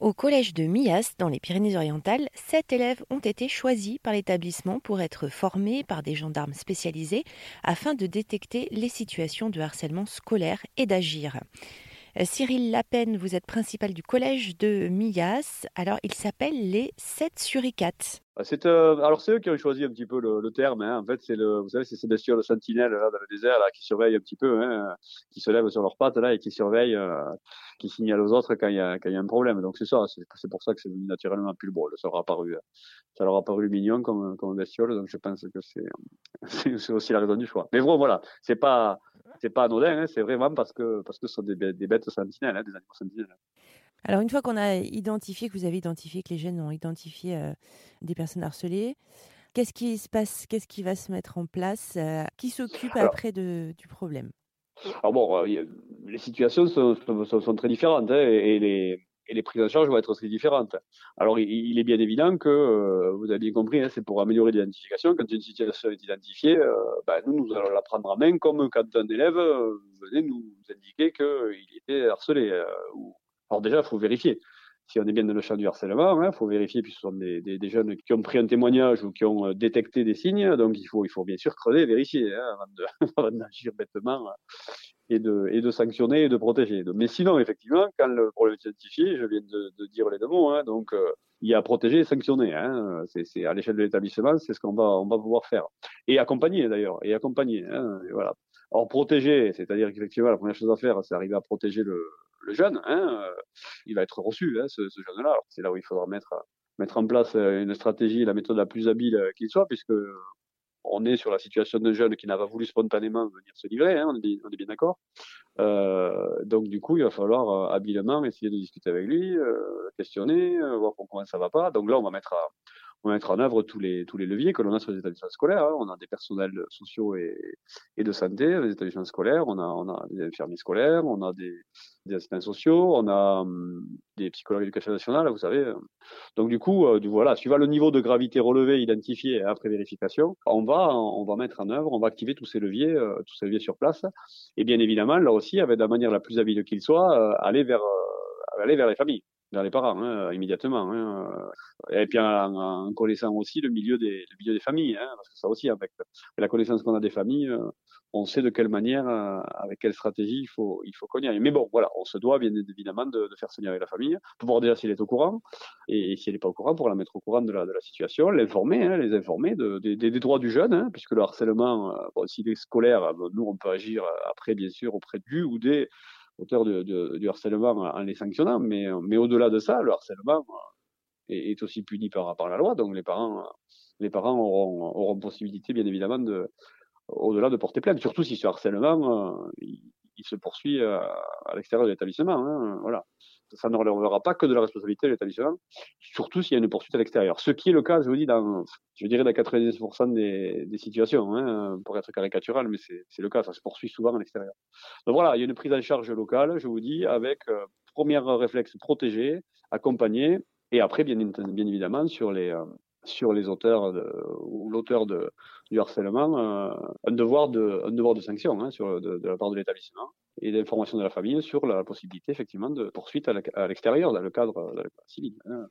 Au collège de Mias, dans les Pyrénées-Orientales, sept élèves ont été choisis par l'établissement pour être formés par des gendarmes spécialisés afin de détecter les situations de harcèlement scolaire et d'agir. Euh, Cyril Lapen, vous êtes principal du collège de Mias. Alors, il s'appelle les 7 suricates. Ah, c'est euh, alors c'est eux qui ont choisi un petit peu le, terme. Hein. En fait, c'est vous savez, c'est ces bestioles sentinelles là dans le désert là qui surveillent un petit peu, hein, qui se lèvent sur leurs pattes là et qui surveillent, euh, qui signalent aux autres quand il y a un problème. Donc c'est ça, c'est pour ça que c'est venu naturellement beau. Ça leur a paru, ça leur a paru mignon comme comme bestiole. Donc je pense que c'est c'est aussi la raison du choix. Mais bon, voilà, c'est pas c'est pas anodin, hein, c'est vraiment parce que parce que ce sont des, des bêtes sentinelles, hein, des animaux sentinelles. Alors une fois qu'on a identifié, que vous avez identifié, que les jeunes ont identifié euh, des personnes harcelées, qu'est-ce qui se passe Qu'est-ce qui va se mettre en place euh, Qui s'occupe après de, du problème? Alors bon, euh, les situations sont, sont, sont très différentes hein, et, les, les prises en charge vont être aussi différentes. Alors, il, est bien évident que, vous avez compris, hein, c'est pour améliorer l'identification. Quand une situation est identifiée, ben, nous, nous allons la prendre en main comme quand un élève venait nous indiquer qu'il était harcelé alors déjà, il faut vérifier. Si on est bien dans le champ du harcèlement, il hein, faut vérifier, puis ce sont des, des, des, jeunes qui ont pris un témoignage ou qui ont euh, détecté des signes, donc il faut, il faut bien sûr creuser, vérifier hein, avant d'agir bêtement euh, et de, et de sanctionner et de protéger. Mais sinon, effectivement, quand le problème est identifié, je viens de, de dire les deux mots, hein, donc euh, il y a protéger et sanctionner. Hein, c'est à l'échelle de l'établissement, c'est ce qu'on va, on va pouvoir faire. Et accompagner d'ailleurs, et accompagner. Hein, voilà. Alors protéger, c'est-à-dire qu'effectivement, la première chose à faire, c'est arriver à protéger le, le jeune, hein, euh, il va être reçu, hein, ce, jeune-là. C'est là où il faudra mettre, mettre en place euh, une stratégie, la méthode la plus habile euh, qu'il soit, puisque on est sur la situation d'un jeune qui n'a pas voulu spontanément venir se livrer, hein, on, est, bien d'accord. Euh, donc du coup, il va falloir habilement essayer de discuter avec lui, euh, questionner, voir comment ça va pas. Donc là, on va mettre à, on va mettre en œuvre tous les, tous les leviers que l'on a sur les établissements scolaires. Hein. On a des personnels sociaux et, et de santé, les établissements scolaires, on a, on a des infirmiers scolaires, on a des, des assistants sociaux, on a hum, des psychologues d'éducation nationale, vous savez. Donc du coup, euh, voilà, suivant le niveau de gravité relevé, identifié après vérification, on va, on va mettre en œuvre, on va activer tous ces leviers, euh, tous ces leviers sur place. Et bien évidemment, là aussi, avec la manière la plus habile qu'il soit, euh, aller vers, aller vers les familles vers les parents hein, immédiatement. Hein. Et puis en, en, connaissant aussi le milieu des, le milieu des familles, hein, parce que ça aussi avec la connaissance qu'on a des familles, euh, on sait de quelle manière, euh, avec quelle stratégie il faut il faut qu'on. Mais bon, voilà, on se doit bien évidemment de, de faire signer avec la famille pour voir déjà s'il est au courant et, si elle n'est pas au courant pour la mettre au courant de la, de la situation, l'informer, hein, les informer de, des, des droits du jeune, hein, puisque le harcèlement, euh, bon, s'il est scolaire, nous on peut agir après bien sûr auprès du ou des auteur de, de, du harcèlement en les sanctionnant, mais, mais au-delà de ça, le harcèlement est, est, aussi puni par, par la loi, donc les parents, les parents auront, auront possibilité, bien évidemment, de, au-delà de porter plainte, surtout si ce harcèlement, euh, il, il, se poursuit à, l'extérieur de l'établissement. Hein, voilà ça ne relèvera pas que de la responsabilité de l'établissement, surtout s'il y a une poursuite à l'extérieur. Ce qui est le cas, je vous dis, dans, je dirais, dans 90% des, situations, hein, pour être caricatural, mais c'est le cas, ça se poursuit souvent à l'extérieur. Donc voilà, il y a une prise en charge locale, je vous dis, avec euh, premier réflexe protégé, accompagné, et après, bien, évidemment, sur les, euh, auteurs ou l'auteur du harcèlement euh, un devoir de sanction hein, de, la part de l'établissement et d'information de la famille sur la possibilité de poursuite à l'extérieur dans le cadre, civil. Hein.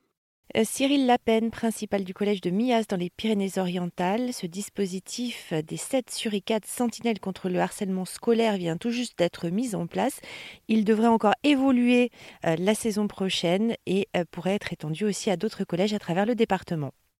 Euh, Cyril principal du collège de Mias dans les Pyrénées-Orientales, ce dispositif des 7 suricates sentinelles contre le harcèlement scolaire vient tout juste d'être mis en place. Il devrait encore évoluer euh, la saison prochaine et euh, pourrait être étendu aussi à d'autres collèges à travers le département.